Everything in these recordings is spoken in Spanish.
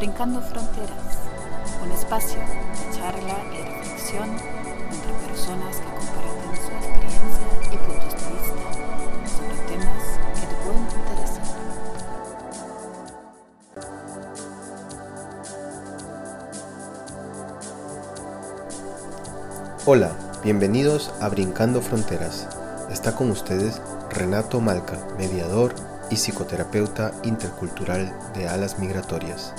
Brincando Fronteras, un espacio de charla y reflexión entre personas que comparten su experiencia y puntos de vista sobre temas que te pueden interesar. Hola, bienvenidos a Brincando Fronteras. Está con ustedes Renato Malca, mediador y psicoterapeuta intercultural de alas migratorias.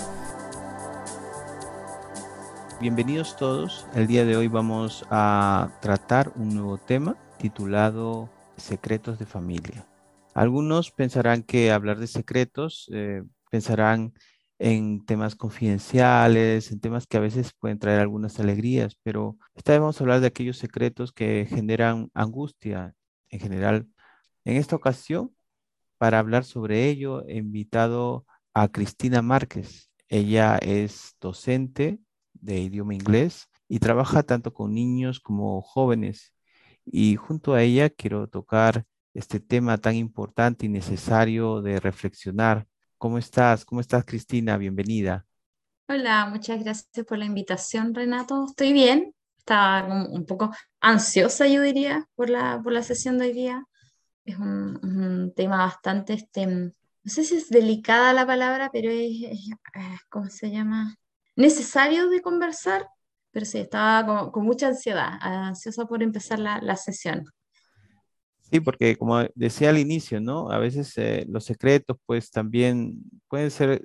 Bienvenidos todos. El día de hoy vamos a tratar un nuevo tema titulado Secretos de Familia. Algunos pensarán que hablar de secretos, eh, pensarán en temas confidenciales, en temas que a veces pueden traer algunas alegrías, pero esta vez vamos a hablar de aquellos secretos que generan angustia en general. En esta ocasión, para hablar sobre ello, he invitado a Cristina Márquez. Ella es docente de idioma inglés y trabaja tanto con niños como jóvenes. Y junto a ella quiero tocar este tema tan importante y necesario de reflexionar. ¿Cómo estás? ¿Cómo estás, Cristina? Bienvenida. Hola, muchas gracias por la invitación, Renato. Estoy bien. Estaba un poco ansiosa, yo diría, por la, por la sesión de hoy día. Es un, tema bastante, este, no sé si es delicada la palabra, pero es, es ¿cómo se llama? Necesario de conversar, pero sí, estaba con, mucha ansiedad, ansiosa por empezar la, sesión. Sí, porque como decía al inicio, ¿no? A veces eh, los secretos, pues también pueden ser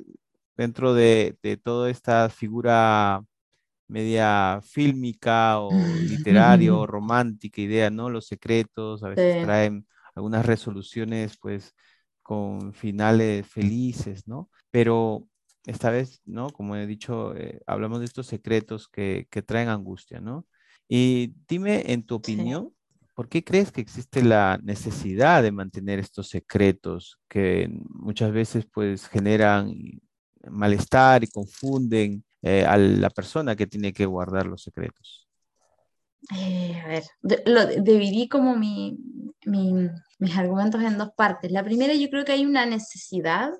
dentro de, de toda esta figura media fílmica o literaria o romántica idea, ¿no? Los secretos a veces traen algunas resoluciones, pues, con finales felices, ¿no? Pero esta vez, ¿no? Como he dicho, eh, hablamos de estos secretos que, traen angustia, ¿no? Y dime, en tu opinión, ¿por qué crees que existe la necesidad de mantener estos secretos que muchas veces pues generan malestar y confunden eh, a la persona que tiene que guardar los secretos? Eh, a ver, lo dividí como mis argumentos en dos partes. La primera, yo creo que hay una necesidad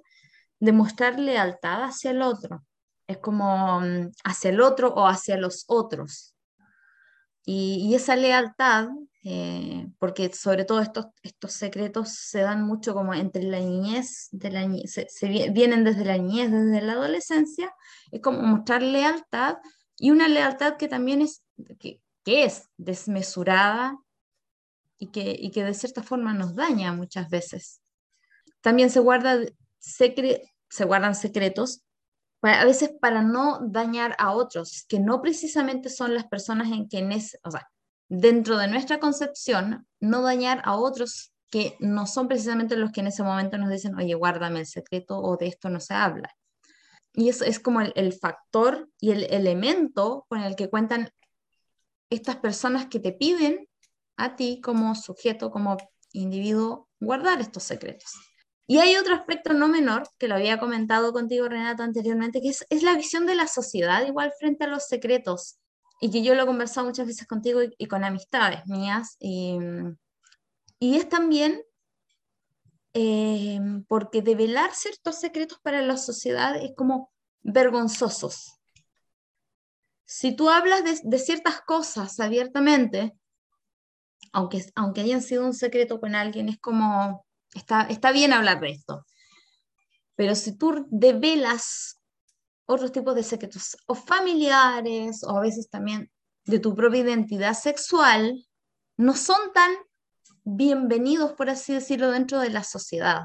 demostrar lealtad hacia el otro. Es como mm, hacia el otro o hacia los otros. Y, esa lealtad, eh, porque sobre todo estos, estos secretos se dan mucho como entre la niñez, de la, vienen desde la niñez, desde la adolescencia, es como mostrar lealtad y una lealtad que también es, que, que es desmesurada y que, y que de cierta forma nos daña muchas veces. También se guarda se guardan secretos, a veces para no dañar a otros, que no precisamente son las personas en quienes, o sea, dentro de nuestra concepción, no dañar a otros que no son precisamente los que en ese momento nos dicen, oye, guárdame el secreto o de esto no se habla. Y eso es como el factor y el elemento con el que cuentan estas personas que te piden a ti como sujeto, como individuo, guardar estos secretos. Y hay otro aspecto no menor, que lo había comentado contigo, Renato, anteriormente, que es, la visión de la sociedad igual frente a los secretos, y que yo lo he conversado muchas veces contigo y, con amistades mías, y, es también eh, porque develar ciertos secretos para la sociedad es como vergonzosos. Si tú hablas de, ciertas cosas abiertamente, aunque, aunque hayan sido un secreto con alguien, es como Está, bien hablar de esto. Pero si tú develas otros tipos de secretos, o familiares, o a veces también de tu propia identidad sexual, no son tan bienvenidos, por así decirlo, dentro de la sociedad.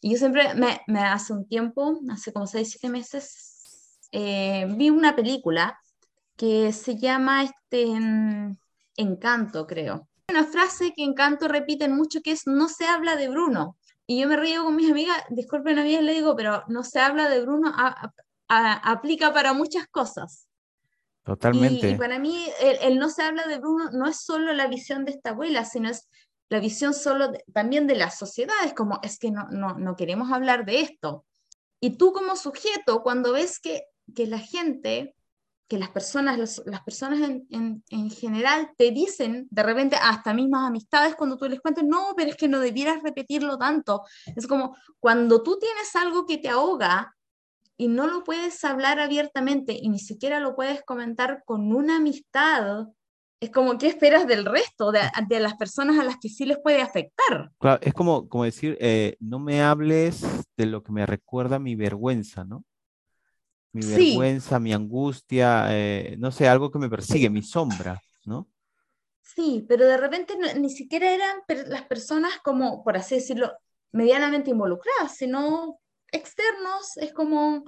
Y yo siempre, me, hace un tiempo, hace como 6, 7 meses, eh, vi una película que se llama este, Encanto, creo una frase que Encanto repiten mucho que es no se habla de Bruno. Y yo me río con mis amigas, disculpen a mí, le digo, pero no se habla de Bruno, aplica para muchas cosas. Totalmente. Y, para mí el, no se habla de Bruno no es solo la visión de esta abuela, sino es la visión solo también de la sociedad. Es como, es que no, no, no queremos hablar de esto. Y tú como sujeto, cuando ves que, que la gente que las personas, las personas en, en, general te dicen de repente, hasta mismas amistades, cuando tú les cuentas, no, pero es que no debieras repetirlo tanto. Es como cuando tú tienes algo que te ahoga y no lo puedes hablar abiertamente y ni siquiera lo puedes comentar con una amistad, es como, ¿qué esperas del resto, de, de las personas a las que sí les puede afectar? Claro, es como, como decir, eh, no me hables de lo que me recuerda mi vergüenza, ¿no? Mi Sí. vergüenza, mi angustia, eh, no sé, algo que me persigue, mi sombra, ¿no? Sí, pero de repente no- ni siquiera eran per- las personas como, por así decirlo, medianamente involucradas, sino externos. Es como,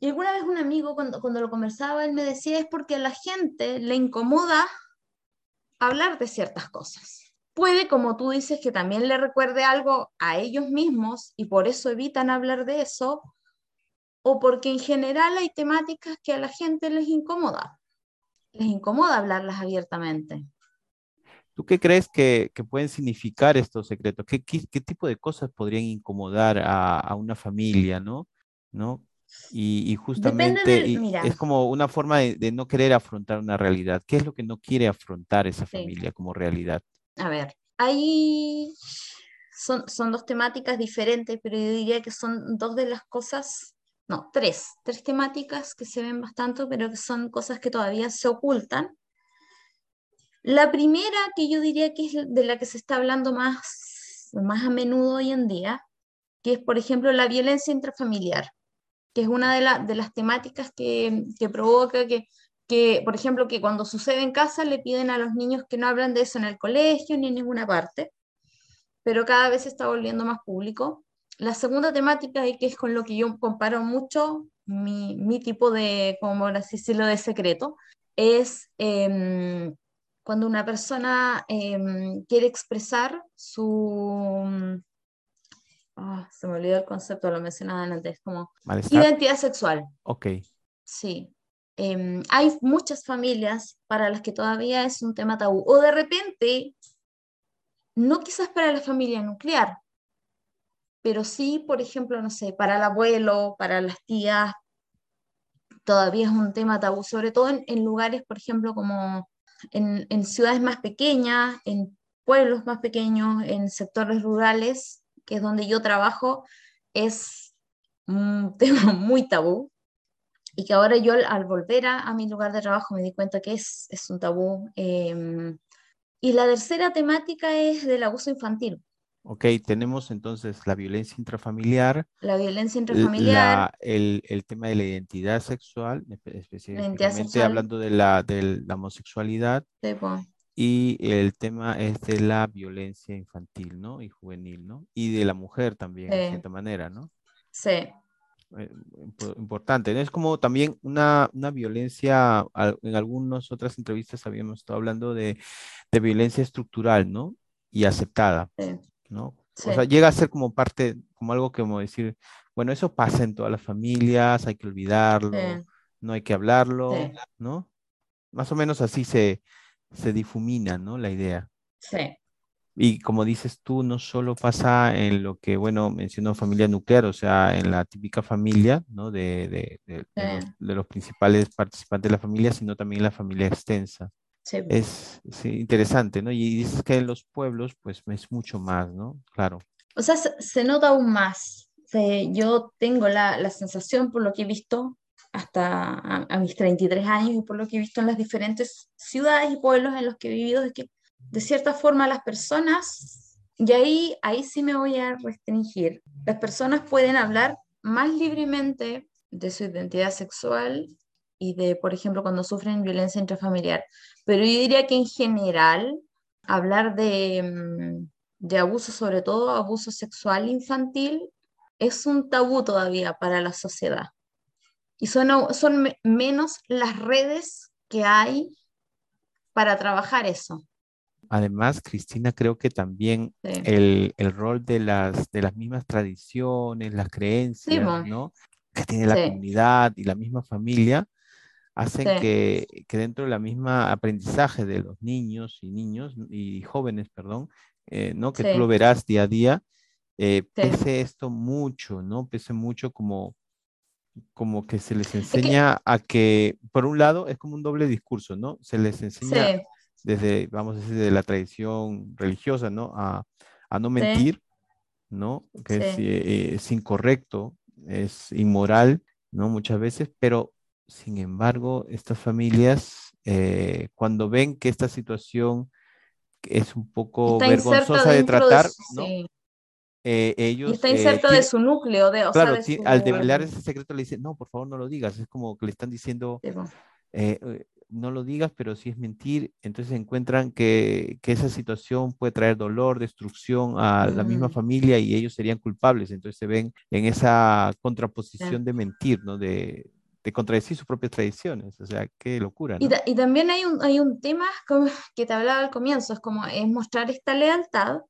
y alguna vez un amigo cuando, cuando lo conversaba, él me decía, es porque a la gente le incomoda hablar de ciertas cosas. Puede, como tú dices, que también le recuerde algo a ellos mismos y por eso evitan hablar de eso, o porque en general hay temáticas que a la gente les incomoda. Les incomoda hablarlas abiertamente. ¿Tú qué crees que, que pueden significar estos secretos? ¿Qué, qué, qué tipo de cosas podrían incomodar a, a una familia, ¿no? ¿No? Y, y justamente del- y es como una forma de, de no querer afrontar una realidad. ¿Qué es lo que no quiere afrontar esa Sí. familia como realidad? A ver, ahí son, son dos temáticas diferentes, pero yo diría que son dos de las cosas, no, tres, tres temáticas que se ven bastante, pero que son cosas que todavía se ocultan. La primera que yo diría que es de la que se está hablando más, más a menudo hoy en día, que es, por ejemplo, la violencia intrafamiliar, que es una de, la- de las temáticas que, que provoca que, que, por ejemplo, que cuando sucede en casa le piden a los niños que no hablan de eso en el colegio ni en ninguna parte, pero cada vez está volviendo más público. La segunda temática, y que es con lo que yo comparo mucho mi, mi tipo de, como así decirlo, de secreto, es em, cuando una persona em, quiere expresar su... ah, se me olvidó el concepto, lo mencionaba antes, como ¿Malestar? identidad sexual. Ok. Sí. Em, hay muchas familias para las que todavía es un tema tabú. O de repente, no quizás para la familia nuclear, pero sí, por ejemplo, no sé, para el abuelo, para las tías, todavía es un tema tabú, sobre todo en, lugares, por ejemplo, como en, ciudades más pequeñas, en pueblos más pequeños, en sectores rurales, que es donde yo trabajo, es un tema muy tabú y que ahora yo al, al volver a, a mi lugar de trabajo me di cuenta que es, es un tabú. em, y la tercera temática es del abuso infantil, Ok, tenemos entonces la violencia intrafamiliar, la violencia intrafamiliar, la- el, el tema de la identidad sexual, espe- específicamente sexual. hablando de la, de la homosexualidad, y el tema es de la violencia infantil, ¿no? Y juvenil, ¿no? Y de la mujer también, Sí. cierta manera, ¿no? sí, Eh, impo- importante. ¿no? Es como también una, una violencia, en algunas otras entrevistas habíamos estado hablando de, de violencia estructural, ¿no? Y aceptada, sí, ¿no? Sí. O sea, llega a ser como parte, como algo como decir, bueno, eso pasa en todas las familias, hay que olvidarlo, sí, no hay que hablarlo, Sí. ¿no? Más o menos así se, se difumina, ¿no? La idea. sí, Y como dices tú, no solo pasa en lo que, bueno, mencionó familia nuclear, o sea, en la típica familia, ¿no? De, de- de- de los, los principales participantes de la familia, sino también en la familia extensa. Sí. Es sí, interesante, ¿no? Y dices que en los pueblos, pues es mucho más, ¿no? Claro. O sea, se, se nota aún más. Se- yo tengo la, la sensación, por lo que he visto hasta a, a mis 33 años y por lo que he visto en las diferentes ciudades y pueblos en los que he vivido, es que de cierta forma las personas, y ahí, ahí sí me voy a restringir, las personas pueden hablar más libremente de su identidad sexual y de, por ejemplo, cuando sufren violencia intrafamiliar. Pero yo diría que en general, hablar de, mm, de abuso, sobre todo abuso sexual infantil, es un tabú todavía para la sociedad. Y son, son me- menos las redes que hay para trabajar eso. Además, Cristina, creo que también Sí. el, el rol de las, de las mismas tradiciones, las creencias. ¿no? Que tiene la Sí. comunidad y la misma familia, hacen Sí. que, que dentro de la misma aprendizaje de los niños y niños y jóvenes, perdón, eh, ¿no? Que Sí. tú lo verás día a día, eh, Sí. pese esto mucho, ¿no? Pese mucho como, como que se les enseña a que, por un lado, es como un doble discurso, ¿no? Se les enseña desde, vamos a decir, de la tradición religiosa, ¿no? A, a no mentir, ¿no? Que es, eh, es incorrecto, es inmoral ¿no? Muchas veces, pero sin embargo, estas familias, eh, cuando ven que esta situación es un poco vergonzosa de tratar, ¿no? Eh, ellos... está inserto de su núcleo, de, o claro, sea, al develar ese secreto le dicen, no, por favor no lo digas, es como que le están diciendo, no lo digas, pero si es mentir, entonces encuentran que, esa situación puede traer dolor, destrucción a la misma mm. familia y ellos serían culpables, entonces se ven en esa contraposición de mentir, ¿no? De, contradecir sus propias tradiciones, o sea, qué locura. ¿no? Y, también hay un, hay un tema como que te hablaba al comienzo, es como es mostrar esta lealtad,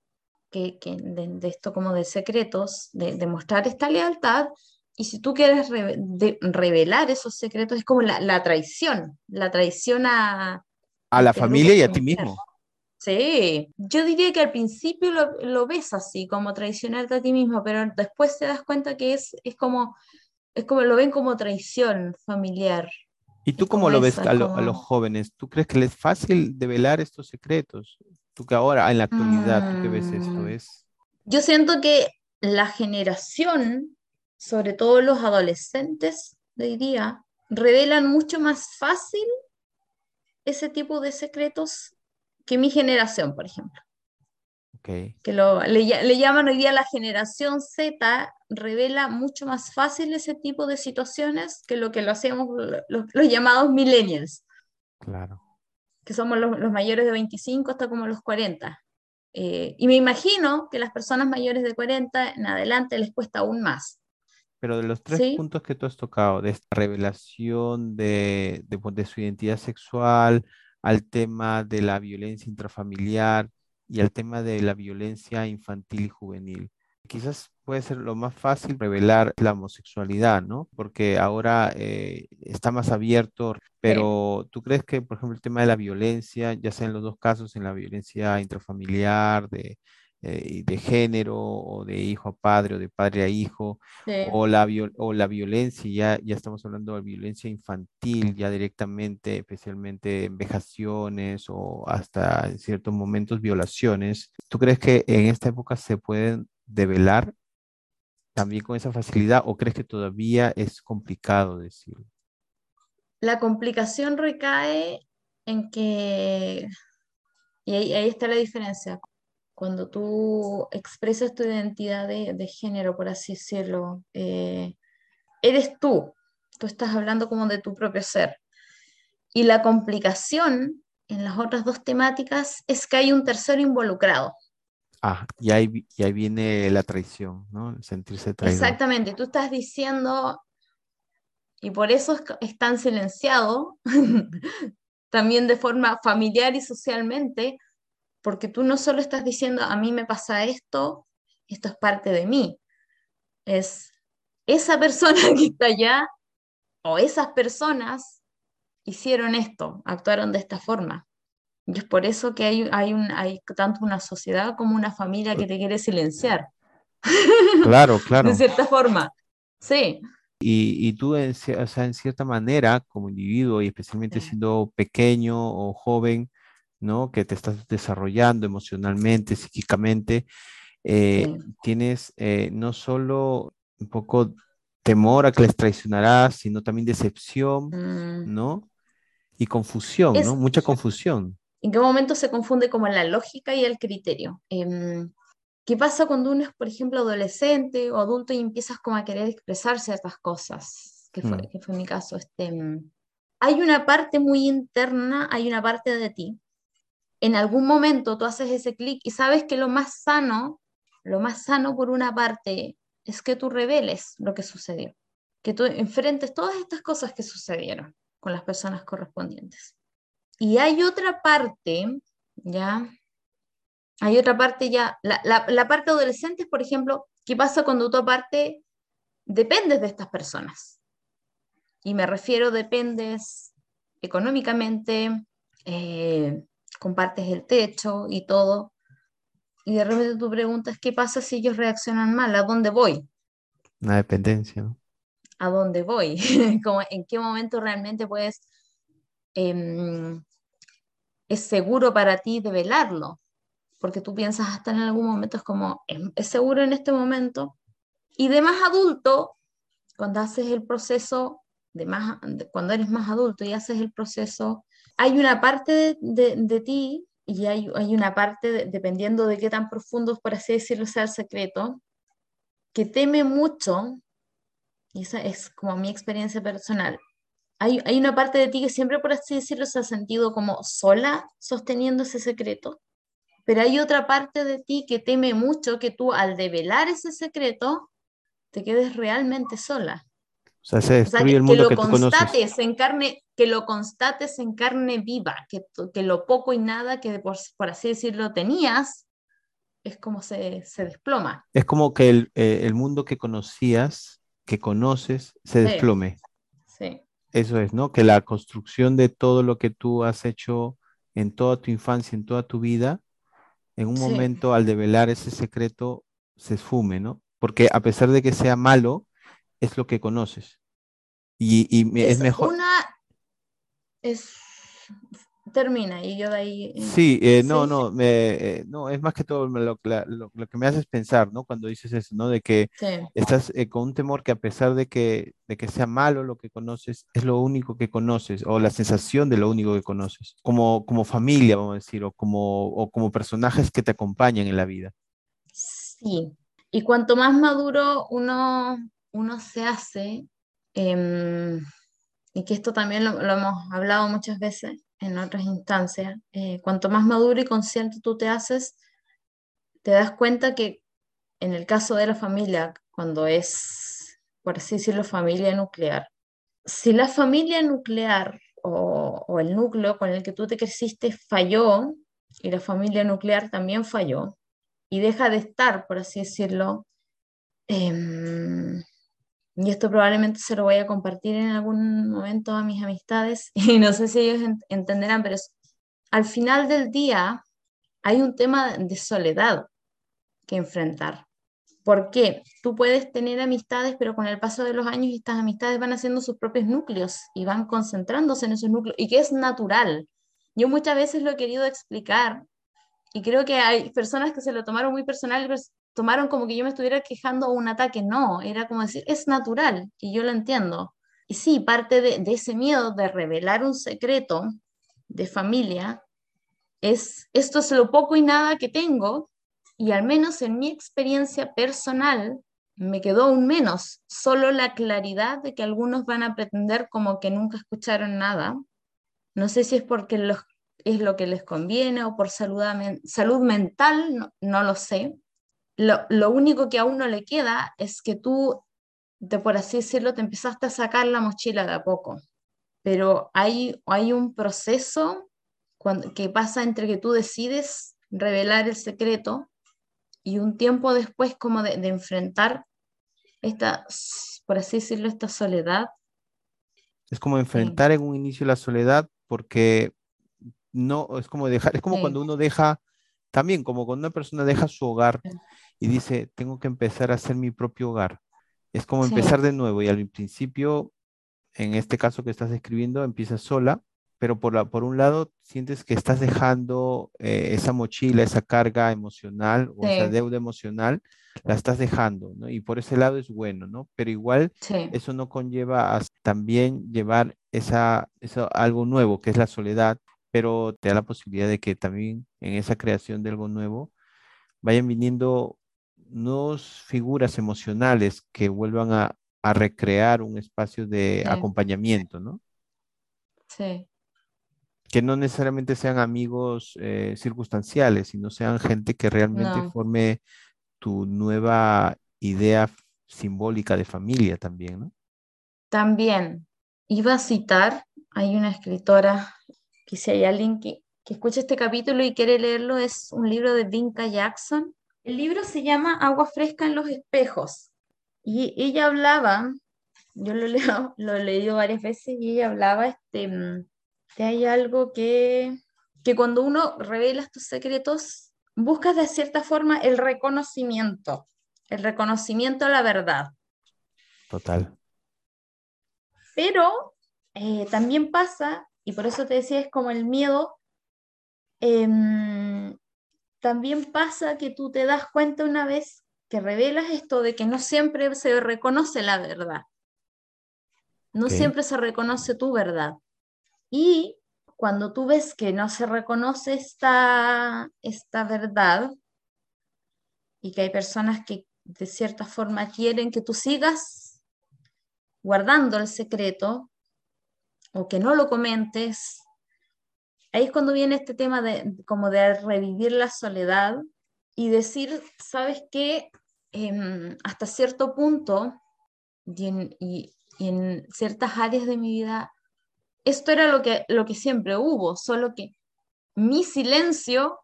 que, de, esto como de secretos, de, de mostrar esta lealtad, y si tú quieres revelar esos secretos, es como la, traición, la traición a... A la familia y a ti mismo. Sí, yo diría que al principio lo, ves así, como traicionarte a ti mismo, pero después te das cuenta que es, es como, es como lo ven como traición familiar. ¿Y tú cómo lo ves a, los jóvenes? ¿Tú crees que les es fácil develar estos secretos? Tú que ahora, en la actualidad, ¿tú qué ves esto? Mm. Es... Yo siento que la generación sobre todo los adolescentes de hoy día, revelan mucho más fácil ese tipo de secretos que mi generación, por ejemplo. Okay. Que lo, le, llaman hoy día la generación Z, revela mucho más fácil ese tipo de situaciones que lo que lo hacemos los, llamados millennials. Claro. Que somos los, mayores de 25 hasta como los 40. Eh, y me imagino que las personas mayores de 40 en adelante les cuesta aún más. Pero de los tres puntos que tú has tocado, de esta revelación de, pues, de, su identidad sexual, al tema de la violencia intrafamiliar y al tema de la violencia infantil y juvenil, quizás puede ser lo más fácil revelar la homosexualidad, ¿no? Porque ahora eh, está más abierto, pero ¿tú crees que, por ejemplo, el tema de la violencia, ya sea en los dos casos, en la violencia intrafamiliar, de eh, de género o de hijo a padre o de padre a hijo o, la o la violencia, ya, ya estamos hablando de violencia infantil ya directamente, especialmente en vejaciones o hasta en ciertos momentos violaciones. ¿Tú crees que en esta época se pueden develar también con esa facilidad o crees que todavía es complicado decirlo? La complicación recae en que, y ahí está la diferencia, cuando tú expresas tu identidad de, género, por así decirlo, eh, eres tú, tú estás hablando como de tu propio ser. Y la complicación en las otras dos temáticas es que hay un tercero involucrado. Ah, y ahí, y ahí viene la traición, ¿no? sentirse traído. Exactamente, tú estás diciendo, y por eso es tan silenciado, también de forma familiar y socialmente, porque tú no solo estás diciendo, a mí me pasa esto, esto es parte de mí, es esa persona que está allá o esas personas hicieron esto, actuaron de esta forma. Y es por eso que hay, hay, un, hay tanto una sociedad como una familia que te quiere silenciar. Claro, claro. de cierta forma, sí. Y, y tú, en, o sea, en cierta manera, como individuo y especialmente siendo pequeño o joven, ¿no? Que te estás desarrollando emocionalmente, psíquicamente, eh, tienes eh, no solo un poco temor a que les traicionarás, sino también decepción, mm. ¿no? Y confusión, ¿no? Mucha confusión. ¿En qué momento se confunde como la lógica y el criterio? Em, ¿Qué pasa cuando uno es, por ejemplo, adolescente o adulto y empiezas como a querer expresar ciertas cosas? Que fue, mm. que fue mi caso. Este, em, hay una parte muy interna, hay una parte de ti en algún momento tú haces ese clic y sabes que lo más sano, lo más sano por una parte es que tú reveles lo que sucedió, que tú enfrentes todas estas cosas que sucedieron con las personas correspondientes. Y hay otra parte, ya, hay otra parte ya, la, parte adolescente, por ejemplo, ¿qué pasa cuando tú aparte dependes de estas personas? Y me refiero, dependes económicamente, eh, compartes el techo y todo, y de repente tú preguntas, ¿qué pasa si ellos reaccionan mal? ¿A dónde voy? Una dependencia. ¿A dónde voy? Como, ¿En qué momento realmente puedes, em, es seguro para ti develarlo? Porque tú piensas hasta en algún momento es como, ¿es seguro en este momento? Y de más adulto, cuando haces el proceso de más, cuando eres más adulto y haces el proceso, hay una parte de, ti y hay, hay una parte, dependiendo de qué tan profundo, por así decirlo, sea el secreto, que teme mucho, y esa es como mi experiencia personal, hay, hay, una parte de ti que siempre, por así decirlo, se ha sentido como sola sosteniendo ese secreto, pero hay otra parte de ti que teme mucho que tú al develar ese secreto te quedes realmente sola. O sea, se destruye el mundo que, lo constates En carne, que lo constates en carne viva, que, que lo poco y nada que por, por así decirlo tenías, es como se, se desploma. Es como que el, eh, el, mundo que conocías, que conoces, se desplome. Sí. Eso es, ¿no? Que la construcción de todo lo que tú has hecho en toda tu infancia, en toda tu vida, en un momento al develar ese secreto se esfume, ¿no? Porque a pesar de que sea malo, es lo que conoces. Y, es, mejor. Una es termina y yo de ahí. Eh, sí, eh, no, no, me, eh, no, es más que todo lo, que me haces pensar, ¿no? Cuando dices eso, ¿no? De que estás con un temor que a pesar de que, de que sea malo lo que conoces, es lo único que conoces, o la sensación de lo único que conoces, como, como familia, vamos a decir, o como, o como personajes que te acompañan en la vida. Sí, y cuanto más maduro uno, uno se hace, em, y que esto también lo, lo hemos hablado muchas veces, en otras instancias, eh, cuanto más maduro y consciente tú te haces, te das cuenta que en el caso de la familia, cuando es, por así decirlo, familia nuclear, si la familia nuclear o, o el núcleo con el que tú te creciste falló y la familia nuclear también falló y deja de estar, por así decirlo, eh, y esto probablemente se lo voy a compartir en algún momento a mis amistades y no sé si ellos entenderán, pero al final del día hay un tema de soledad que enfrentar. ¿Por qué? Tú puedes tener amistades, pero con el paso de los años estas amistades van haciendo sus propios núcleos y van concentrándose en esos núcleos y que es natural. Yo muchas veces lo he querido explicar y creo que hay personas que se lo tomaron muy personal, tomaron como que yo me estuviera quejando un ataque. No, era como decir, es natural y yo lo entiendo. Y sí, parte de, ese miedo de revelar un secreto de familia es, esto es lo poco y nada que tengo y al menos en mi experiencia personal me quedó un menos, solo la claridad de que algunos van a pretender como que nunca escucharon nada. No sé si es porque los, es lo que les conviene o por salud, salud mental, no, no lo sé, lo, único que a uno le queda es que tú, de por así decirlo, te empezaste a sacar la mochila de a poco. Pero hay, hay un proceso cuando, que pasa entre que tú decides revelar el secreto y un tiempo después como de, enfrentar esta, por así decirlo, esta soledad. Es como enfrentar en un inicio la soledad porque no, es como dejar, es como cuando uno deja, también como cuando una persona deja su hogar y dice, tengo que empezar a hacer mi propio hogar. Es como empezar de nuevo y al principio, en este caso que estás escribiendo, empiezas sola, pero por, la, por un lado sientes que estás dejando eh, esa mochila, esa carga emocional o esa deuda emocional, la estás dejando, ¿no? Y por ese lado es bueno, ¿no? Pero igual eso no conlleva a también llevar esa, eso, algo nuevo, que es la soledad, pero te da la posibilidad de que también en esa creación de algo nuevo vayan viniendo nuevas figuras emocionales que vuelvan a, recrear un espacio de acompañamiento, ¿no? Sí. Que no necesariamente sean amigos eh, circunstanciales, sino sean gente que realmente forme tu nueva idea simbólica de familia también, ¿no? También. Iba a citar, hay una escritora, que si hay alguien que, que escucha este capítulo y quiere leerlo, es un libro de Vinca Jackson, el libro se llama Agua fresca en los espejos y ella hablaba, yo lo, leo, lo he leído varias veces y ella hablaba este, mm, que hay algo que, que cuando uno revela estos secretos, buscas de cierta forma el reconocimiento, el reconocimiento a la verdad. Total. Pero eh, también pasa, y por eso te decía, es como el miedo em, también pasa que tú te das cuenta una vez que revelas esto de que no siempre se reconoce la verdad. No siempre se reconoce tu verdad. Y cuando tú ves que no se reconoce esta, esta verdad y que hay personas que de cierta forma quieren que tú sigas guardando el secreto o que no lo comentes, ahí es cuando viene este tema de como de revivir la soledad y decir, ¿sabes qué? Em, hasta cierto punto y en, ciertas áreas de mi vida, esto era lo que, lo que siempre hubo, solo que mi silencio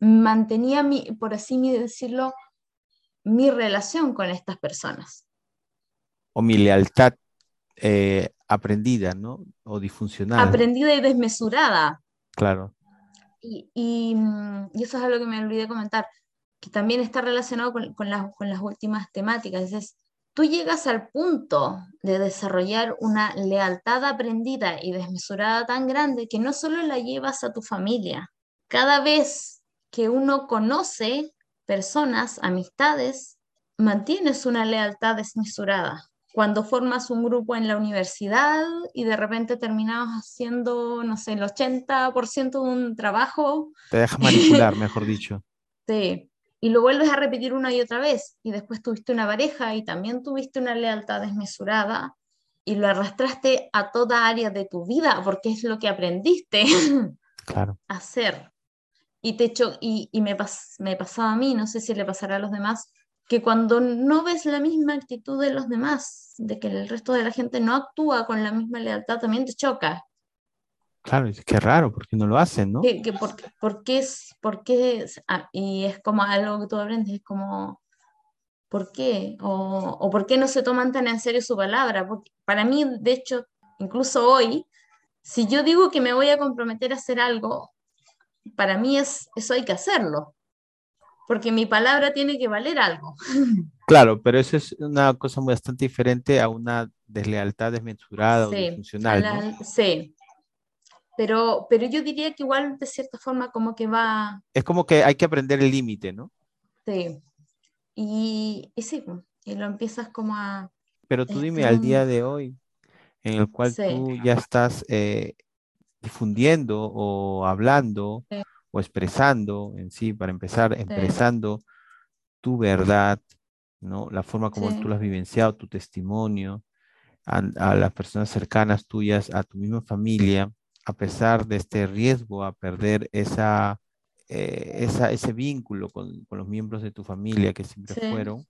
mantenía, mi, por así decirlo, mi relación con estas personas. O mi lealtad eh, aprendida, ¿no? O disfuncional. Aprendida y desmesurada. Claro. Y, y, eso es algo que me olvidé comentar, que también está relacionado con, con, con las últimas temáticas. Es, tú llegas al punto de desarrollar una lealtad aprendida y desmesurada tan grande que no solo la llevas a tu familia, cada vez que uno conoce personas, amistades, mantienes una lealtad desmesurada. Cuando formas un grupo en la universidad y de repente terminas haciendo, no sé, el 80% de un trabajo. Te dejas manipular, mejor dicho. Sí, y lo vuelves a repetir una y otra vez, y después tuviste una pareja y también tuviste una lealtad desmesurada, y lo arrastraste a toda área de tu vida, porque es lo que aprendiste claro. a hacer. Y, te y, y me, me pasaba a mí, no sé si le pasará a los demás, que cuando no ves la misma actitud de los demás, de que el resto de la gente no actúa con la misma lealtad, también te choca. Claro, es que raro, porque no lo hacen, ¿no? Que, por, qué es, por qué ah, y es como algo que tú aprendes, es como, ¿por qué? O, o, por qué no se toman tan en serio su palabra. Porque para mí, de hecho, incluso hoy, si yo digo que me voy a comprometer a hacer algo, para mí es, eso hay que hacerlo, porque mi palabra tiene que valer algo. Claro, pero eso es una cosa bastante diferente a una deslealtad desmesurada o disfuncional. Sí, pero, pero yo diría que igual de cierta forma como que va... Es como que hay que aprender el límite, ¿no? Sí. Y, y, sí, y lo empiezas como a... Pero tú dime, al día de hoy, en el cual tú ya estás eh, difundiendo o hablando o expresando en sí, para empezar, expresando tu verdad, ¿no? La forma como tú lo has vivenciado, tu testimonio, a, a, las personas cercanas tuyas, a tu misma familia, a pesar de este riesgo a perder esa, eh, esa ese vínculo con, con, los miembros de tu familia que siempre fueron,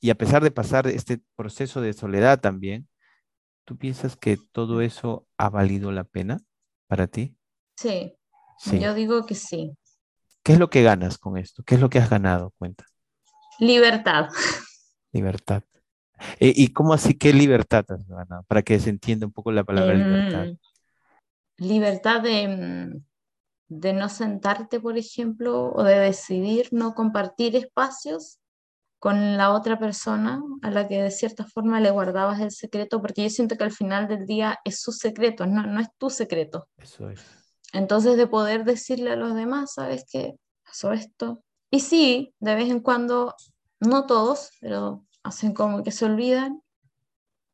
y a pesar de pasar este proceso de soledad también, ¿tú piensas que todo eso ha valido la pena para ti? Sí, sí. yo digo que sí. ¿Qué es lo que ganas con esto? ¿Qué es lo que has ganado? Cuenta. Libertad. Libertad. Eh, ¿Y cómo así qué libertad has ganado? Para que se entienda un poco la palabra libertad. Em, libertad mm, de, no sentarte, por ejemplo, o de decidir no compartir espacios con la otra persona a la que de cierta forma le guardabas el secreto, porque yo siento que al final del día es su secreto, no, no es tu secreto. Eso es. Entonces de poder decirle a los demás, ¿sabes qué? Pasó esto. Y sí, de vez en cuando, no todos, pero hacen como que se olvidan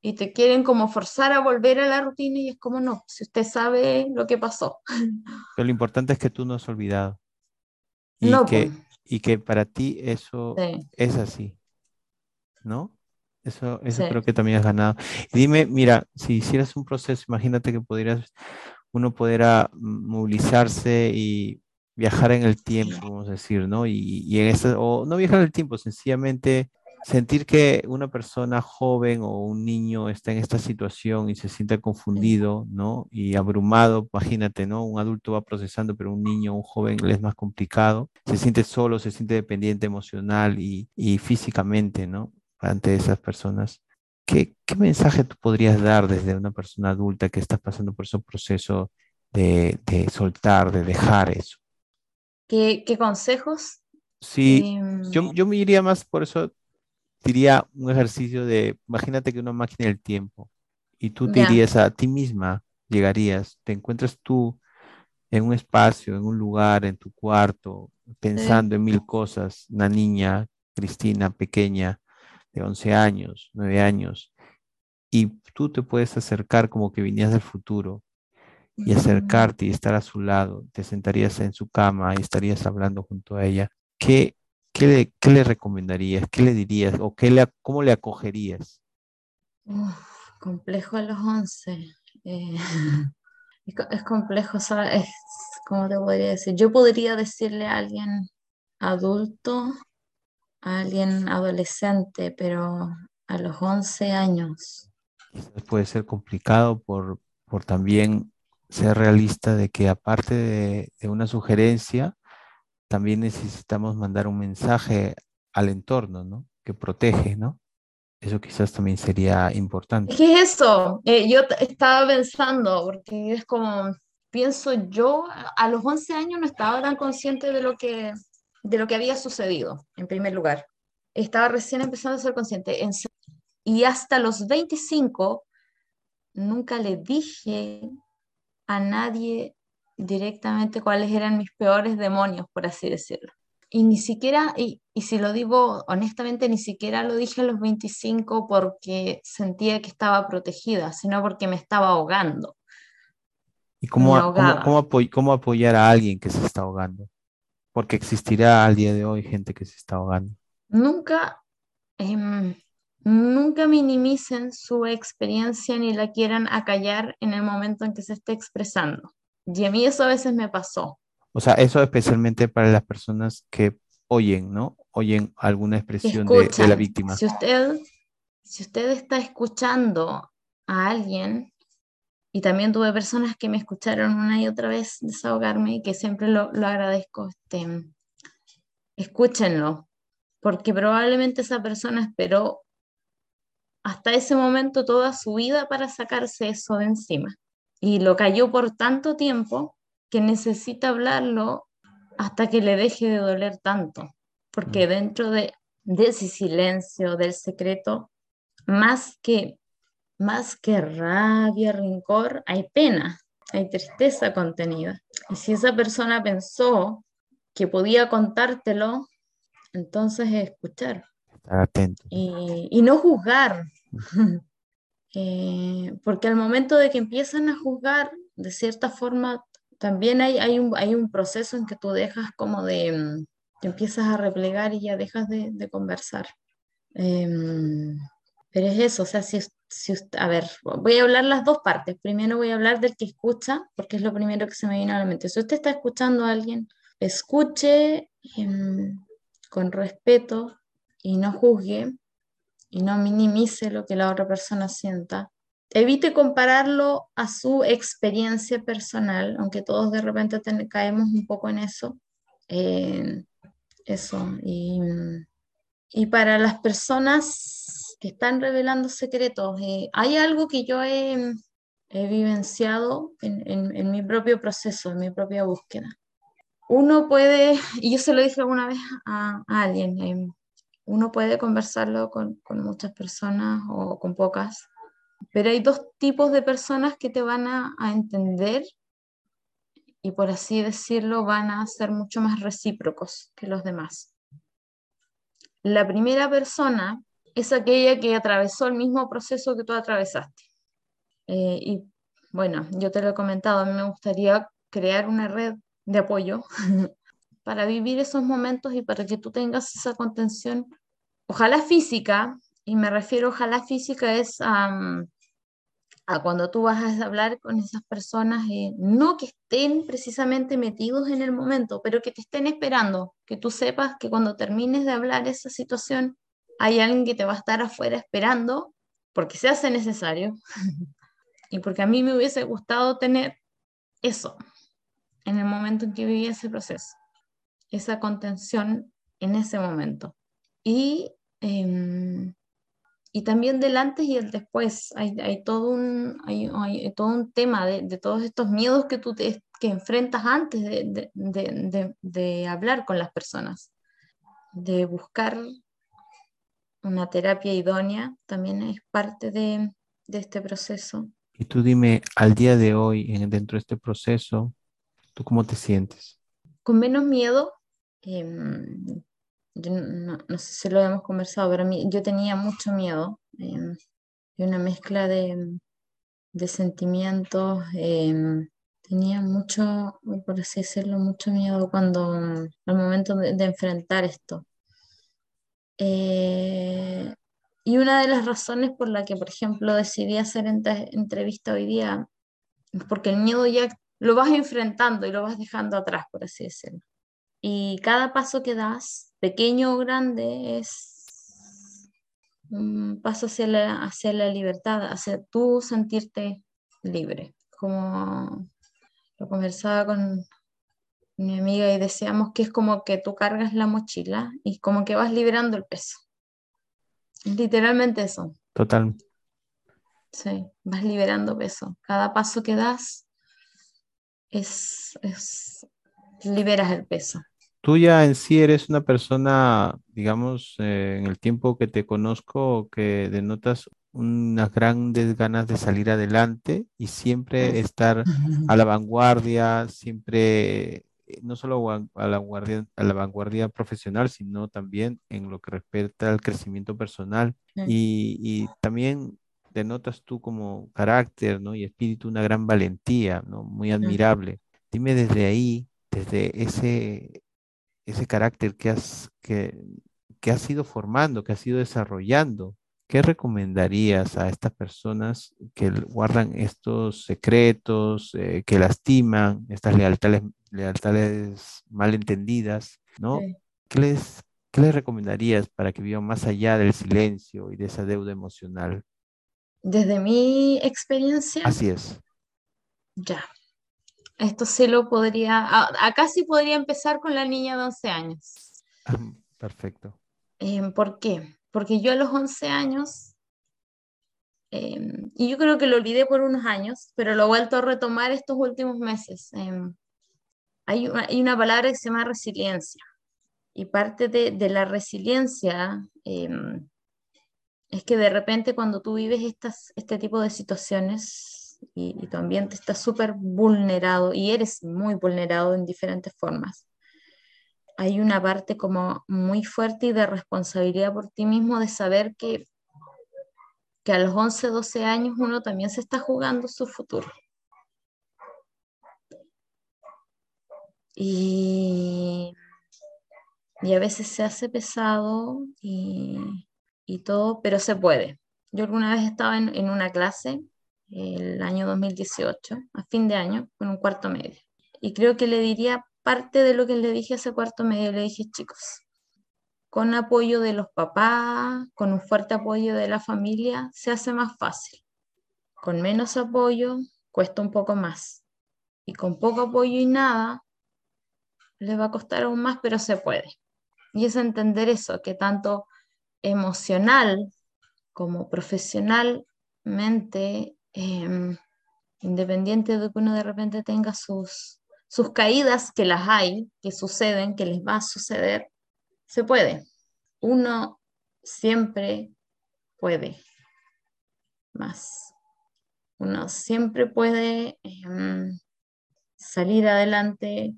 y te quieren como forzar a volver a la rutina y es como no, si usted sabe lo que pasó. Pero lo importante es que tú no has olvidado. Y, no, que, pues. y que para ti eso es así. ¿No? Eso, eso creo que también has ganado. Y dime, mira, si hicieras un proceso, imagínate que podrías, uno pudiera movilizarse y viajar en el tiempo, vamos a decir, ¿no? Y, y en esa, o no viajar en el tiempo, sencillamente sentir que una persona joven o un niño está en esta situación y se siente confundido, ¿no? Y abrumado, imagínate, ¿no? Un adulto va procesando, pero un niño, un joven le es más complicado. Se siente solo, se siente dependiente emocional y, físicamente, ¿no? Ante esas personas. ¿Qué, mensaje tú podrías dar desde una persona adulta que está pasando por ese proceso de, soltar, de dejar eso? ¿Qué, consejos? Sí, yo, em, yo me iría más por eso diría un ejercicio de, imagínate que una máquina del tiempo y tú te dirías a ti misma, llegarías, te encuentras tú en un espacio, en un lugar, en tu cuarto, pensando en mil cosas, una niña, Cristina, pequeña, de 11 años, 9 años, y tú te puedes acercar como que vinías del futuro y acercarte y estar a su lado, te sentarías en su cama y estarías hablando junto a ella, ¿qué, qué, le, recomendarías? ¿Qué le dirías? ¿O qué le, cómo le acogerías? complejo a los 11. Eh, es, complejo, ¿sabes? ¿Cómo te podría decir? Yo podría decirle a alguien adulto, a alguien adolescente, pero a los 11 años. Puede ser complicado por, por también ser realista de que aparte de, una sugerencia, también necesitamos mandar un mensaje al entorno, ¿no? Que protege, ¿no? Eso quizás también sería importante. ¿Qué es eso? Eh, yo estaba pensando, porque es como, pienso yo, a los 11 años no estaba tan consciente de lo que, de lo que había sucedido, en primer lugar. Estaba recién empezando a ser consciente. y hasta los 25 nunca le dije a nadie directamente cuáles eran mis peores demonios, por así decirlo. Y ni siquiera, y, y, si lo digo honestamente, ni siquiera lo dije a los 25 porque sentía que estaba protegida, sino porque me estaba ahogando. ¿Y cómo, cómo, cómo, apoyar a alguien que se está ahogando? Porque existirá al día de hoy gente que se está ahogando. Nunca, eh, nunca minimicen su experiencia ni la quieran acallar en el momento en que se esté expresando. Y a mí eso a veces me pasó. O sea, eso especialmente para las personas que oyen, ¿no? Oyen alguna expresión de, de, la víctima. Si usted, si usted está escuchando a alguien, y también tuve personas que me escucharon una y otra vez desahogarme y que siempre lo, lo agradezco, este, escúchenlo, porque probablemente esa persona esperó hasta ese momento toda su vida para sacarse eso de encima. Y lo cayó por tanto tiempo que necesita hablarlo hasta que le deje de doler tanto. Porque mm. dentro de, ese silencio, del secreto, más que, más que rabia, rencor, hay pena, hay tristeza contenida. Y si esa persona pensó que podía contártelo, entonces es escuchar atento. Y, no juzgar. Eh, porque al momento de que empiezan a juzgar, de cierta forma, también hay, hay, un, hay un proceso en que tú dejas como de, mm, te empiezas a replegar y ya dejas de, conversar. Em, pero es eso, o sea, si, si, a ver, voy a hablar las dos partes. Primero voy a hablar del que escucha, porque es lo primero que se me viene a la mente. Si usted está escuchando a alguien, escuche em, con respeto, y no juzgue y no minimice lo que la otra persona sienta. Evite compararlo a su experiencia personal, aunque todos de repente caemos un poco en eso. eso. Y, y, para las personas que están revelando secretos, eh, hay algo que yo he, he vivenciado en, mi propio proceso, en mi propia búsqueda. Uno puede, y yo se lo dije alguna vez a, alguien, eh, uno puede conversarlo con, muchas personas o con pocas, pero hay dos tipos de personas que te van a, entender y por así decirlo van a ser mucho más recíprocos que los demás. La primera persona es aquella que atravesó el mismo proceso que tú atravesaste. Eh, y bueno, yo te lo he comentado, a mí me gustaría crear una red de apoyo para vivir esos momentos y para que tú tengas esa contención, ojalá física, y me refiero ojalá física es a cuando tú vas a hablar con esas personas, eh, no que estén precisamente metidos en el momento, pero que te estén esperando, que tú sepas que cuando termines de hablar esa situación, hay alguien que te va a estar afuera esperando, porque se hace necesario, y porque a mí me hubiese gustado tener eso en el momento en que vivía ese proceso esa contención en ese momento. Y, em, y también del antes y el después. Hay, hay todo, un, hay, hay todo un tema de, de, todos estos miedos que tú te, que enfrentas antes de, de, de, hablar con las personas, de buscar una terapia idónea, también es parte de, este proceso. Y tú dime, al día de hoy, dentro de este proceso, ¿tú cómo te sientes? Con menos miedo, Em, no, sé si lo hemos conversado, pero mí, yo tenía mucho miedo. Em, y una mezcla de, de sentimientos. em, tenía mucho, por así decirlo, mucho miedo cuando, al momento de, de enfrentar esto. Eh, y una de las razones por la que, por ejemplo, decidí hacer esta entrevista hoy día es porque el miedo ya lo vas enfrentando y lo vas dejando atrás, por así decirlo. Y cada paso que das, pequeño o grande, es un paso hacia hacia la libertad, hacia tú sentirte libre. Como lo conversaba con mi amiga y decíamos que es como que tú cargas la mochila y como que vas liberando el peso. Es literalmente eso. Total. Sí, vas liberando peso. Cada paso que das es, es liberas el peso. Tú ya en sí eres una persona, digamos, eh, en el tiempo que te conozco, que denotas unas grandes ganas de salir adelante y siempre estar a la vanguardia, siempre, no solo a la vanguardia, a la vanguardia profesional, sino también en lo que respecta al crecimiento personal. Y, y también denotas tú como carácter, ¿no? Y espíritu una gran valentía, ¿no? Muy admirable. Dime desde ahí, desde ese, ese carácter que has, que, que has ido formando, que has ido desarrollando, ¿qué recomendarías a estas personas que guardan estos secretos, eh, que lastiman, estas lealtades, lealtades malentendidas, ¿no? Sí. ¿Qué les, qué les recomendarías para que vivan más allá del silencio y de esa deuda emocional? Desde mi experiencia, Así es. ya. Esto sí lo podría, acá sí podría empezar con la niña de 11 años. Perfecto. Em, ¿por qué? Porque yo a los 11 años, em, y yo creo que lo olvidé por unos años, pero lo he vuelto a retomar estos últimos meses. em, hay una, palabra que se llama resiliencia, y parte de, la resiliencia em, es que de repente cuando tú vives este tipo de situaciones y, y tu ambiente está súper vulnerado y eres muy vulnerado en diferentes formas, hay una parte como muy fuerte y de responsabilidad por ti mismo de saber que, que a los 11, 12 años uno también se está jugando su futuro. Y, y a veces se hace pesado y, y todo, pero se puede. Yo alguna vez estaba en, en una clase el año 2018, a fin de año, con un cuarto medio. Y creo que le diría parte de lo que le dije a ese cuarto medio, le dije, chicos, con apoyo de los papás, con un fuerte apoyo de la familia, se hace más fácil. Con menos apoyo, cuesta un poco más. Y con poco apoyo y nada, les va a costar aún más, pero se puede. Y es entender eso, que tanto emocional como profesionalmente, em, independiente de que uno de repente tenga sus, sus caídas, que las hay, que suceden, que les va a suceder, se puede. Uno siempre puede más. Uno siempre puede em, salir adelante.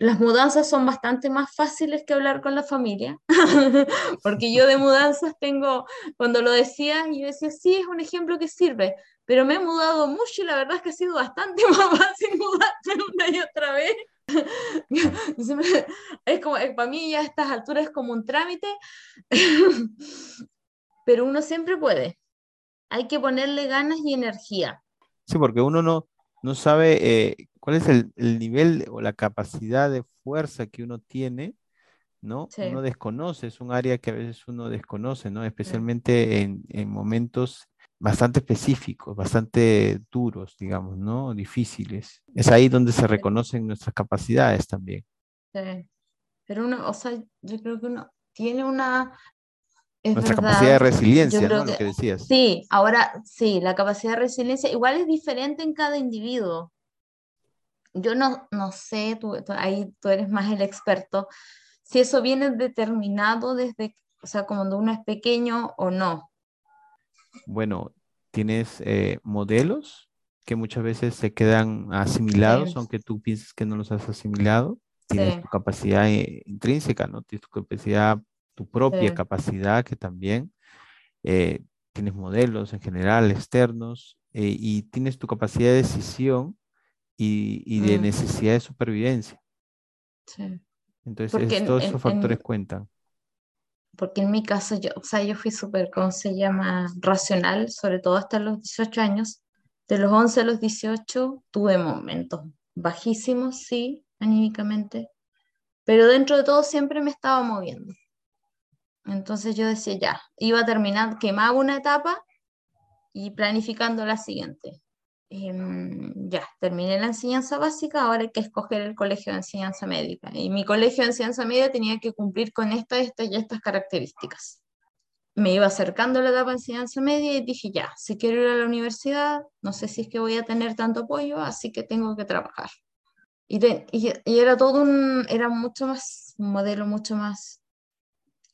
Las mudanzas son bastante más fáciles que hablar con la familia, porque yo de mudanzas tengo, cuando lo decía, yo decía, sí, es un ejemplo que sirve, pero me he mudado mucho y la verdad es que ha sido bastante más fácil mudarme una y otra vez. Es como, eh, para mí ya a estas alturas es como un trámite, pero uno siempre puede. Hay que ponerle ganas y energía. Sí, porque uno no, no sabe eh, cuál es el, el nivel o la capacidad de fuerza que uno tiene, ¿no? Sí. Uno desconoce, es un área que a veces uno desconoce, ¿no? Especialmente en, en momentos bastante específicos, bastante duros, digamos, ¿no? Difíciles. Es ahí donde se reconocen nuestras capacidades también. Sí. Pero uno, o sea, yo creo que uno tiene una... Es Nuestra verdad, capacidad de resiliencia, ¿no? Lo que- que decías. Sí, ahora sí, la capacidad de resiliencia igual es diferente en cada individuo. Yo no, no sé, tú, tú- ahí tú eres más el experto, si eso viene determinado desde, o sea, cuando uno es pequeño o no. Bueno, tienes eh, modelos que muchas veces se quedan asimilados, Sí. aunque tú pienses que no los has asimilado. Tienes Sí. tu capacidad eh, intrínseca, ¿no? Tienes tu capacidad, tu propia Sí. capacidad que también eh, tienes modelos en general externos eh, y tienes tu capacidad de decisión y, de mm. necesidad de supervivencia. Sí. Entonces, todos esos factores cuentan. Porque en mi caso, yo, o sea, yo fui súper, ¿cómo se llama? Racional, sobre todo hasta los 18 años. De los 11 a los 18 tuve momentos bajísimos, sí, anímicamente, pero dentro de todo siempre me estaba moviendo. Entonces yo decía, ya, iba a terminar, quemaba una etapa y planificando la siguiente. Em, ya, terminé la enseñanza básica, ahora hay que escoger el colegio de enseñanza médica. Y mi colegio de enseñanza media tenía que cumplir con estas, estas y estas características. Me iba acercando a la etapa de enseñanza media y dije, ya, si quiero ir a la universidad, no sé si es que voy a tener tanto apoyo, así que tengo que trabajar. Y, y, era todo un, era mucho más, un modelo mucho más,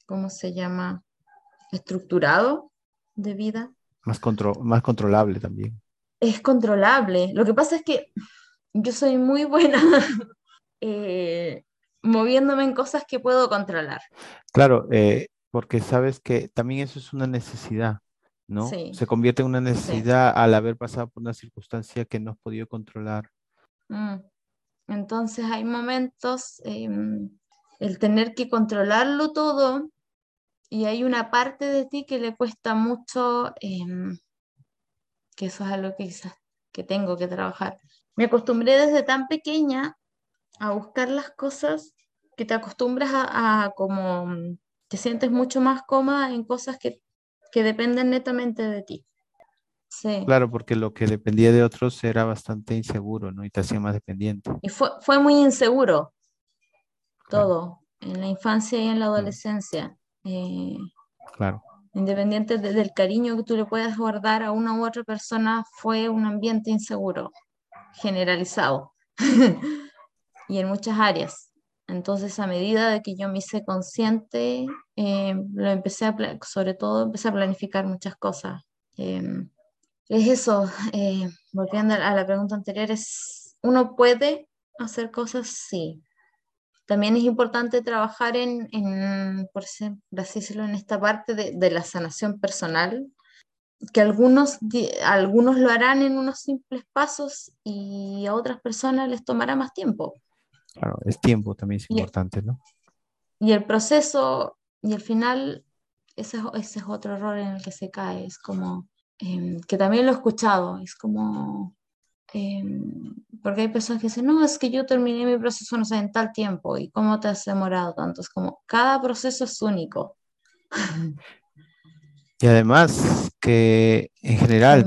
¿cómo se llama? Estructurado de vida. Más, más controlable también es controlable. Lo que pasa es que yo soy muy buena eh, moviéndome en cosas que puedo controlar. Claro, eh, porque sabes que también eso es una necesidad, ¿no? Se convierte en una necesidad al haber pasado por una circunstancia que no has podido controlar. Mm. Entonces hay momentos, em, el tener que controlarlo todo, y hay una parte de ti que le cuesta mucho em, que eso es algo que quizás que tengo que trabajar. Me acostumbré desde tan pequeña a buscar las cosas que te acostumbras a, como te sientes mucho más cómoda en cosas que, que dependen netamente de ti. Sí. Claro, porque lo que dependía de otros era bastante inseguro, ¿no? Y te hacía más dependiente. Y fue, fue muy inseguro todo, en la infancia y en la adolescencia. Eh, claro independiente del cariño que tú le puedas guardar a una u otra persona, fue un ambiente inseguro, generalizado, y en muchas áreas. Entonces, a medida de que yo me hice consciente, eh, lo empecé a, sobre todo, empecé a planificar muchas cosas. Em, es eso, eh, volviendo a la pregunta anterior, es, ¿uno puede hacer cosas? Sí, también es importante trabajar en, por así decirlo, en esta parte de, la sanación personal, que algunos, algunos lo harán en unos simples pasos y a otras personas les tomará más tiempo. Claro, el tiempo también es importante, ¿no? Y el proceso, y al final, ese, ese es otro error en el que se cae, es como, em, que también lo he escuchado, es como, Em, porque hay personas que dicen, no, es que yo terminé mi proceso, no sé, en tal tiempo, ¿y cómo te has demorado tanto? Es como, cada proceso es único. Y además que en general,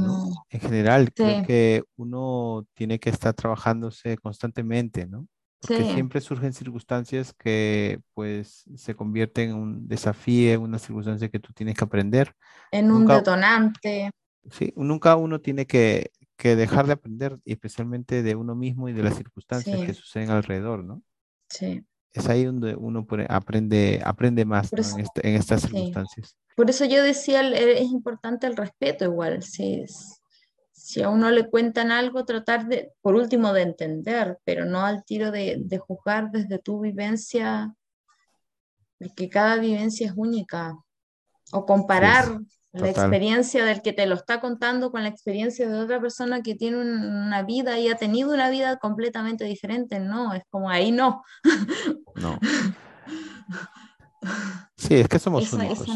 En general, creo que uno tiene que estar trabajándose constantemente, ¿no? Porque siempre surgen circunstancias que pues se convierten en un desafío, en una circunstancia que tú tienes que aprender. En un detonante. Sí, nunca uno tiene que que dejar de aprender, especialmente de uno mismo y de las circunstancias que suceden alrededor, ¿no? Sí. Es ahí donde uno aprende, aprende más en, este, estas circunstancias. Por eso yo decía, es importante el respeto igual. Si, si a uno le cuentan algo, tratar de, por último, de entender, pero no al tiro de, de juzgar desde tu vivencia, que cada vivencia es única. O comparar la experiencia del que te lo está contando con la experiencia de otra persona que tiene una vida y ha tenido una vida completamente diferente, no, es como ahí no. No. Sí, es que somos únicos.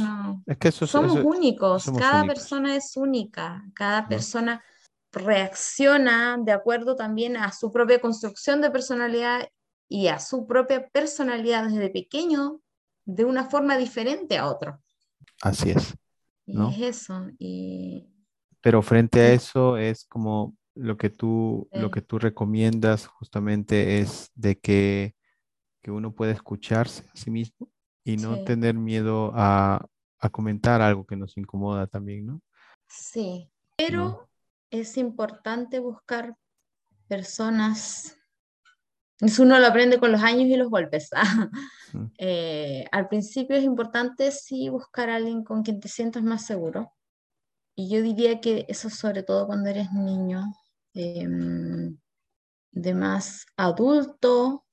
es que somos únicos, cada persona es única, cada persona reacciona de acuerdo también a su propia construcción de personalidad y a su propia personalidad desde pequeño de una forma diferente a otro. Así es. Y es eso. Y... Pero frente a eso es como lo que tú, lo que tú recomiendas justamente es de que, que uno pueda escucharse a sí mismo y no tener miedo a, a, comentar algo que nos incomoda también, ¿no? Sí, pero es importante buscar personas eso uno lo aprende con los años y los golpes. Eh, al principio es importante sí buscar a alguien con quien te sientas más seguro. Y yo diría que eso sobre todo cuando eres niño, em, de más adulto,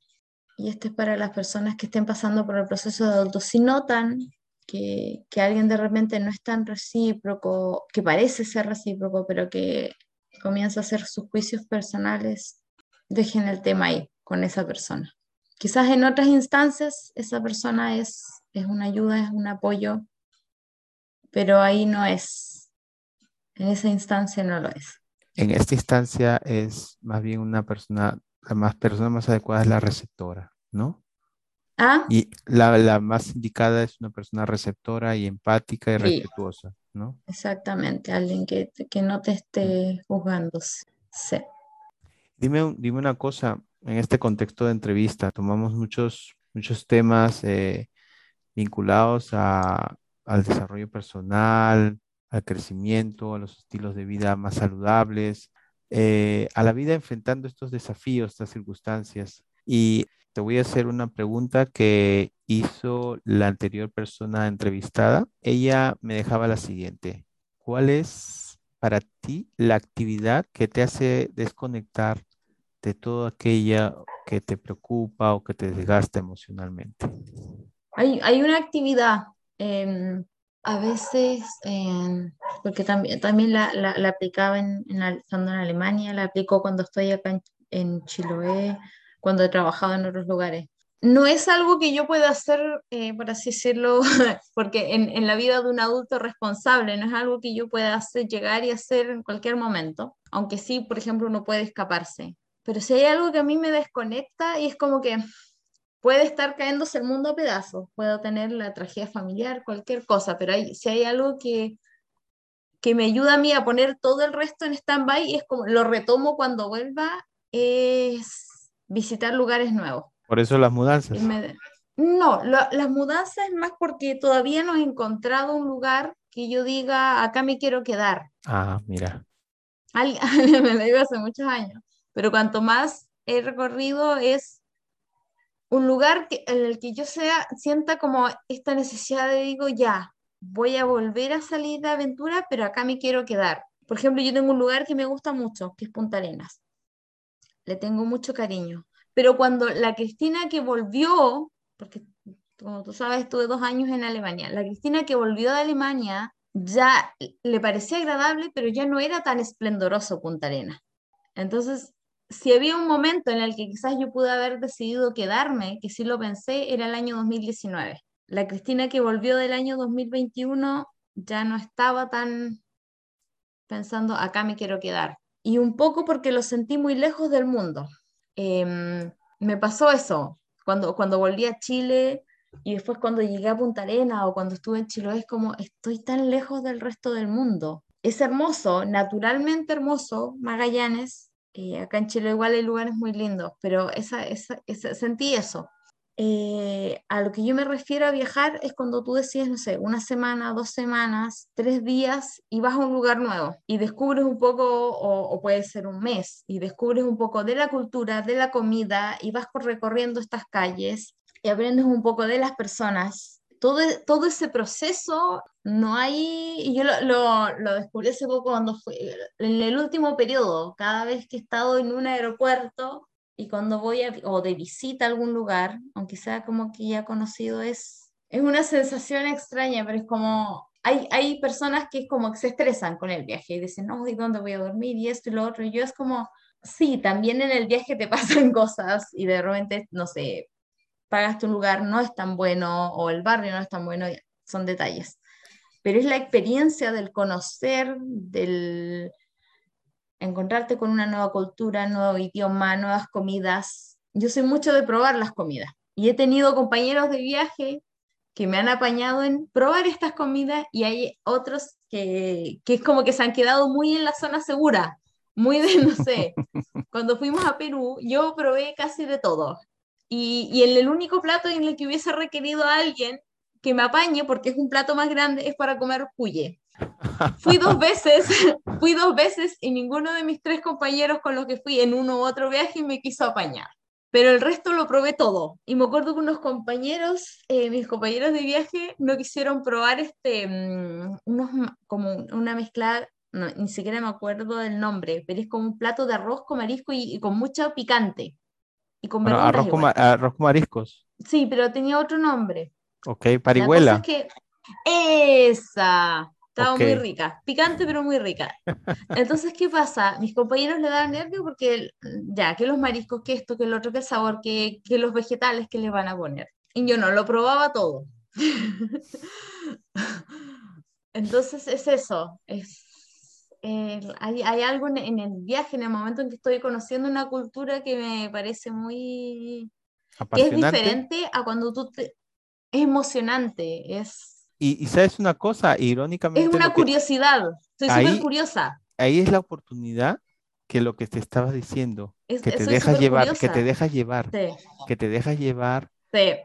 y esto es para las personas que estén pasando por el proceso de adulto, si notan que, que alguien de repente no es tan recíproco, que parece ser recíproco, pero que comienza a hacer sus juicios personales, dejen el tema ahí con esa persona. Quizás en otras instancias esa persona es, es una ayuda, es un apoyo, pero ahí no es. En esa instancia no lo es. En esta instancia es más bien una persona, la más persona más adecuada es la receptora, ¿no? ¿Ah? Y la, la más indicada es una persona receptora y empática y Sí. respetuosa, ¿no? Exactamente, alguien que, que no te esté juzgando. Sí. Dime, dime una cosa, en este contexto de entrevista, tomamos muchos, muchos temas eh, vinculados a- al desarrollo personal, al crecimiento, a los estilos de vida más saludables, eh, a la vida enfrentando estos desafíos, estas circunstancias. Y te voy a hacer una pregunta que hizo la anterior persona entrevistada. Ella me dejaba la siguiente. ¿Cuál es para ti la actividad que te hace desconectar de todo aquello que te preocupa o que te desgasta emocionalmente? Hay, hay una actividad, em, a veces, em, porque también, también la, la, aplicaba en, en, en Alemania, la aplico cuando estoy acá en, en Chiloé, cuando he trabajado en otros lugares. No es algo que yo pueda hacer, eh, por así decirlo, porque en, en la vida de un adulto responsable no es algo que yo pueda hacer, llegar y hacer en cualquier momento, aunque sí, por ejemplo, uno puede escaparse. Pero si hay algo que a mí me desconecta y es como que puede estar cayéndose el mundo a pedazos, puedo tener la tragedia familiar, cualquier cosa, pero hay, si hay algo que, que me ayuda a mí a poner todo el resto en stand-by, es como lo retomo cuando vuelva, es visitar lugares nuevos. Por eso las mudanzas. No, lo- las mudanzas es más porque todavía no he encontrado un lugar que yo diga, acá me quiero quedar. Ah, mira. Alguien, me lo dijo hace muchos años, pero cuanto más he recorrido es un lugar que, en el que yo sea, sienta como esta necesidad de, digo, ya, voy a volver a salir de aventura, pero acá me quiero quedar. Por ejemplo, yo tengo un lugar que me gusta mucho, que es Punta Arenas. Le tengo mucho cariño. Pero cuando la Cristina que volvió, porque como tú sabes, estuve dos años en Alemania, la Cristina que volvió de Alemania ya le parecía agradable, pero ya no era tan esplendoroso Punta Arenas. Entonces, si había un momento en el que quizás yo pude haber decidido quedarme, que sí lo pensé, era el año 2019. La Cristina que volvió del año 2021 ya no estaba tan pensando, acá me quiero quedar. Y un poco porque lo sentí muy lejos del mundo. Em, me pasó eso, cuando, cuando volví a Chile y después cuando llegué a Punta Arena o cuando estuve en Chiloé, es como, estoy tan lejos del resto del mundo. Es hermoso, naturalmente hermoso, Magallanes, eh, acá en Chile igual hay lugares muy lindos, pero esa, esa, esa- sentí eso. Eh, a lo que yo me refiero a viajar es cuando tú decides, no sé, una semana, dos semanas, tres días y vas a un lugar nuevo y descubres un poco, o, o puede ser un mes, y descubres un poco de la cultura, de la comida y vas recorriendo estas calles y aprendes un poco de las personas. Todo, e- todo ese proceso no hay, yo lo, lo, lo descubrí hace poco cuando fui, en el último periodo, cada vez que he estado en un aeropuerto y cuando voy a, o de visita a algún lugar, aunque sea como que ya conocido, es, es una sensación extraña, pero es como, hay, hay personas que es como que se estresan con el viaje y dicen, no, ¿y dónde voy a dormir? Y esto y lo otro, y yo es como, sí, también en el viaje te pasan cosas y de repente, no sé, pagaste un lugar, no es tan bueno, o el barrio no es tan bueno, son detalles. Pero es la experiencia del conocer, del encontrarte con una nueva cultura, nuevo idioma, nuevas comidas. Yo soy mucho de probar las comidas y he tenido compañeros de viaje que me han apañado en probar estas comidas y hay otros que, que es como que se han quedado muy en la zona segura, muy de, no sé, cuando fuimos a Perú, yo probé casi de todo. Y, y el, el único plato en el que hubiese requerido a alguien que me apañe, porque es un plato más grande, es para comer cuye. Fui dos veces, fui dos veces y ninguno de mis tres compañeros con los que fui en uno u otro viaje me quiso apañar. Pero el resto lo probé todo. Y me acuerdo que unos compañeros, eh, mis compañeros de viaje, no quisieron probar este, mm, unos, como una mezcla, no, ni siquiera me acuerdo del nombre, pero es como un plato de arroz con marisco y, y con mucho picante. Y con Bueno, arroz con, arroz con mariscos. Sí, pero tenía otro nombre. Ok, La cosa parihuela. es que Esa. Estaba muy rica, picante pero muy rica. Entonces, ¿qué pasa? Mis compañeros le daban nervio porque ya, que los mariscos, que esto, que el otro, que el sabor, que, que los vegetales que le van a poner. Y yo no, lo probaba todo. Entonces es eso, es, eh, hay, hay, algo en, el viaje, en el momento en que estoy conociendo una cultura que me parece muy... Que es diferente a cuando tú te... Es emocionante, es y, sabes una cosa, irónicamente. Es una curiosidad, estoy súper curiosa. Ahí es la oportunidad que lo que te estabas diciendo, que, te dejas llevar, que te dejas llevar, que te dejas llevar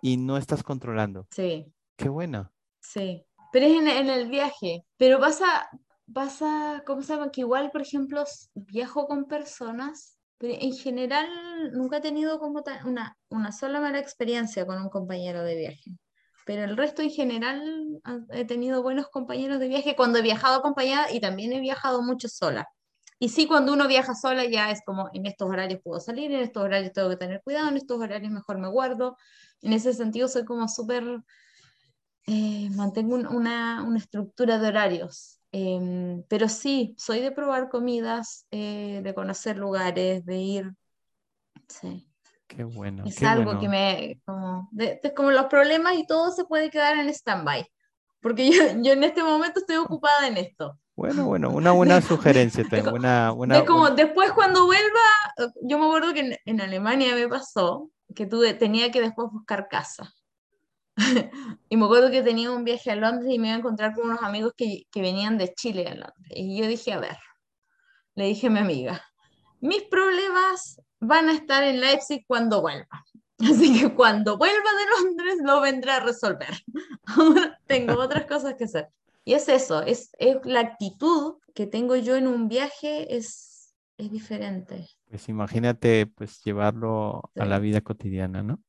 y no estás controlando. Sí. Qué buena. Sí, pero es en, en el viaje. Pero pasa, pasa, ¿cómo se llama? Que igual, por ejemplo, viajo con personas, pero en general nunca he tenido como una, una sola mala experiencia con un compañero de viaje pero el resto en general he tenido buenos compañeros de viaje cuando he viajado acompañada y también he viajado mucho sola. Y sí, cuando uno viaja sola ya es como en estos horarios puedo salir, en estos horarios tengo que tener cuidado, en estos horarios mejor me guardo. En ese sentido soy como súper, eh, mantengo una, una, estructura de horarios. Em, pero sí, soy de probar comidas, eh, de conocer lugares, de ir. Sí. Qué bueno. Es algo que me, como, como los problemas y todo se puede quedar en stand-by, porque yo, yo, en este momento estoy ocupada en esto. Bueno, bueno, una buena sugerencia. Tengo, una, una, como después cuando vuelva, yo me acuerdo que en, Alemania me pasó que tuve, tenía que después buscar casa. y me acuerdo que tenía un viaje a Londres y me iba a encontrar con unos amigos que, que venían de Chile a Londres. Y yo dije, a ver, le dije a mi amiga, mis problemas van a estar en Leipzig cuando vuelva. Así que cuando vuelva de Londres lo vendré a resolver. Ahora tengo otras cosas que hacer. Y es eso, es, es la actitud que tengo yo en un viaje es, es diferente. Pues imagínate pues llevarlo a la vida cotidiana, ¿no?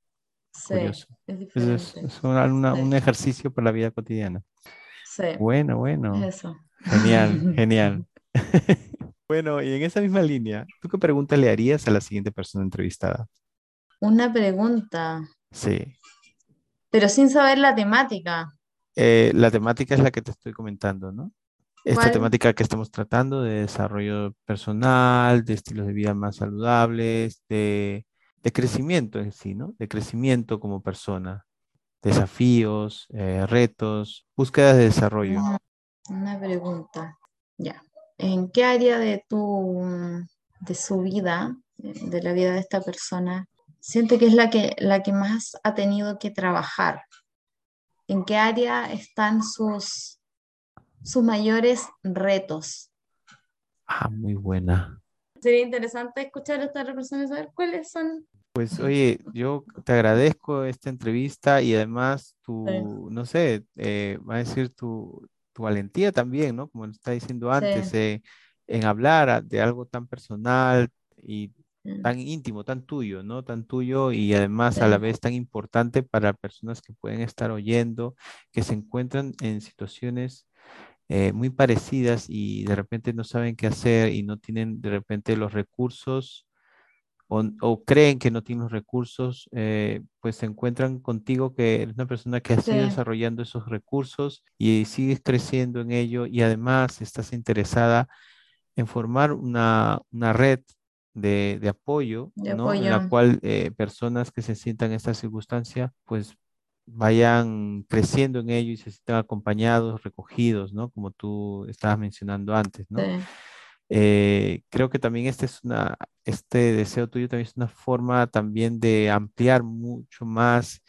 Sí, es diferente. Es, un ejercicio para la vida cotidiana. Sí. Bueno, bueno. Eso. Genial, genial. Bueno, y en esa misma línea, ¿tú qué pregunta le harías a la siguiente persona entrevistada? Una pregunta. Sí. Pero sin saber la temática. Eh, la temática es la que te estoy comentando, ¿no? Esta temática que estamos tratando de desarrollo personal, de estilos de vida más saludables, de, crecimiento en sí, ¿no? De crecimiento como persona, desafíos, eh, retos, búsquedas de desarrollo. Una pregunta, ya. ¿En qué área de tu de su vida, de la vida de esta persona, siente que es la que, la que más ha tenido que trabajar? ¿En qué área están sus, sus mayores retos? Ah, muy buena. Sería interesante escuchar a esta persona y saber cuáles son. Pues oye, yo te agradezco esta entrevista y además tu, no sé, eh, va a decir tu, tu valentía también, ¿no? Como está diciendo antes, eh, en hablar de algo tan personal y mm. tan íntimo, tan tuyo, ¿no? Tan tuyo y además a la vez tan importante para personas que pueden estar oyendo, que se encuentran en situaciones eh, muy parecidas y de repente no saben qué hacer y no tienen de repente los recursos o, creen que no tienen los recursos, eh, pues se encuentran contigo que eres una persona que ha sido desarrollando esos recursos y sigues creciendo en ello y además estás interesada en formar una, red de, apoyo, ¿no? en la cual eh, personas que se sientan en esta circunstancia, pues vayan creciendo en ello y se sientan acompañados, recogidos, ¿no? Como tú estabas mencionando antes, ¿no? Eh, creo que también este, es una, este deseo tuyo también es una forma también de ampliar mucho más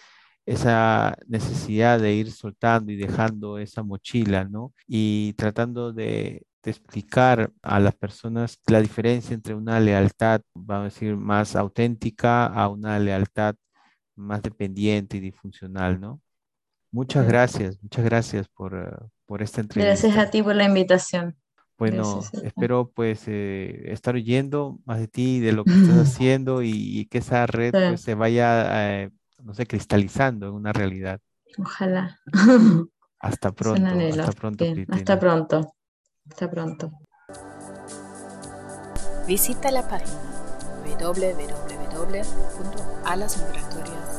esa necesidad de ir soltando y dejando esa mochila, ¿no? Y tratando de, explicar a las personas la diferencia entre una lealtad, vamos a decir, más auténtica a una lealtad más dependiente y disfuncional, ¿no? Muchas gracias, muchas gracias por, por esta entrevista. Gracias a ti por la invitación. Bueno, espero pues eh, estar oyendo más de ti, de lo que estás haciendo y, que esa red pues, se vaya, eh, no sé, cristalizando en una realidad. Ojalá. Hasta pronto. Hasta pronto, Hasta pronto. Hasta pronto. Visita la página www.alasmigratorias.com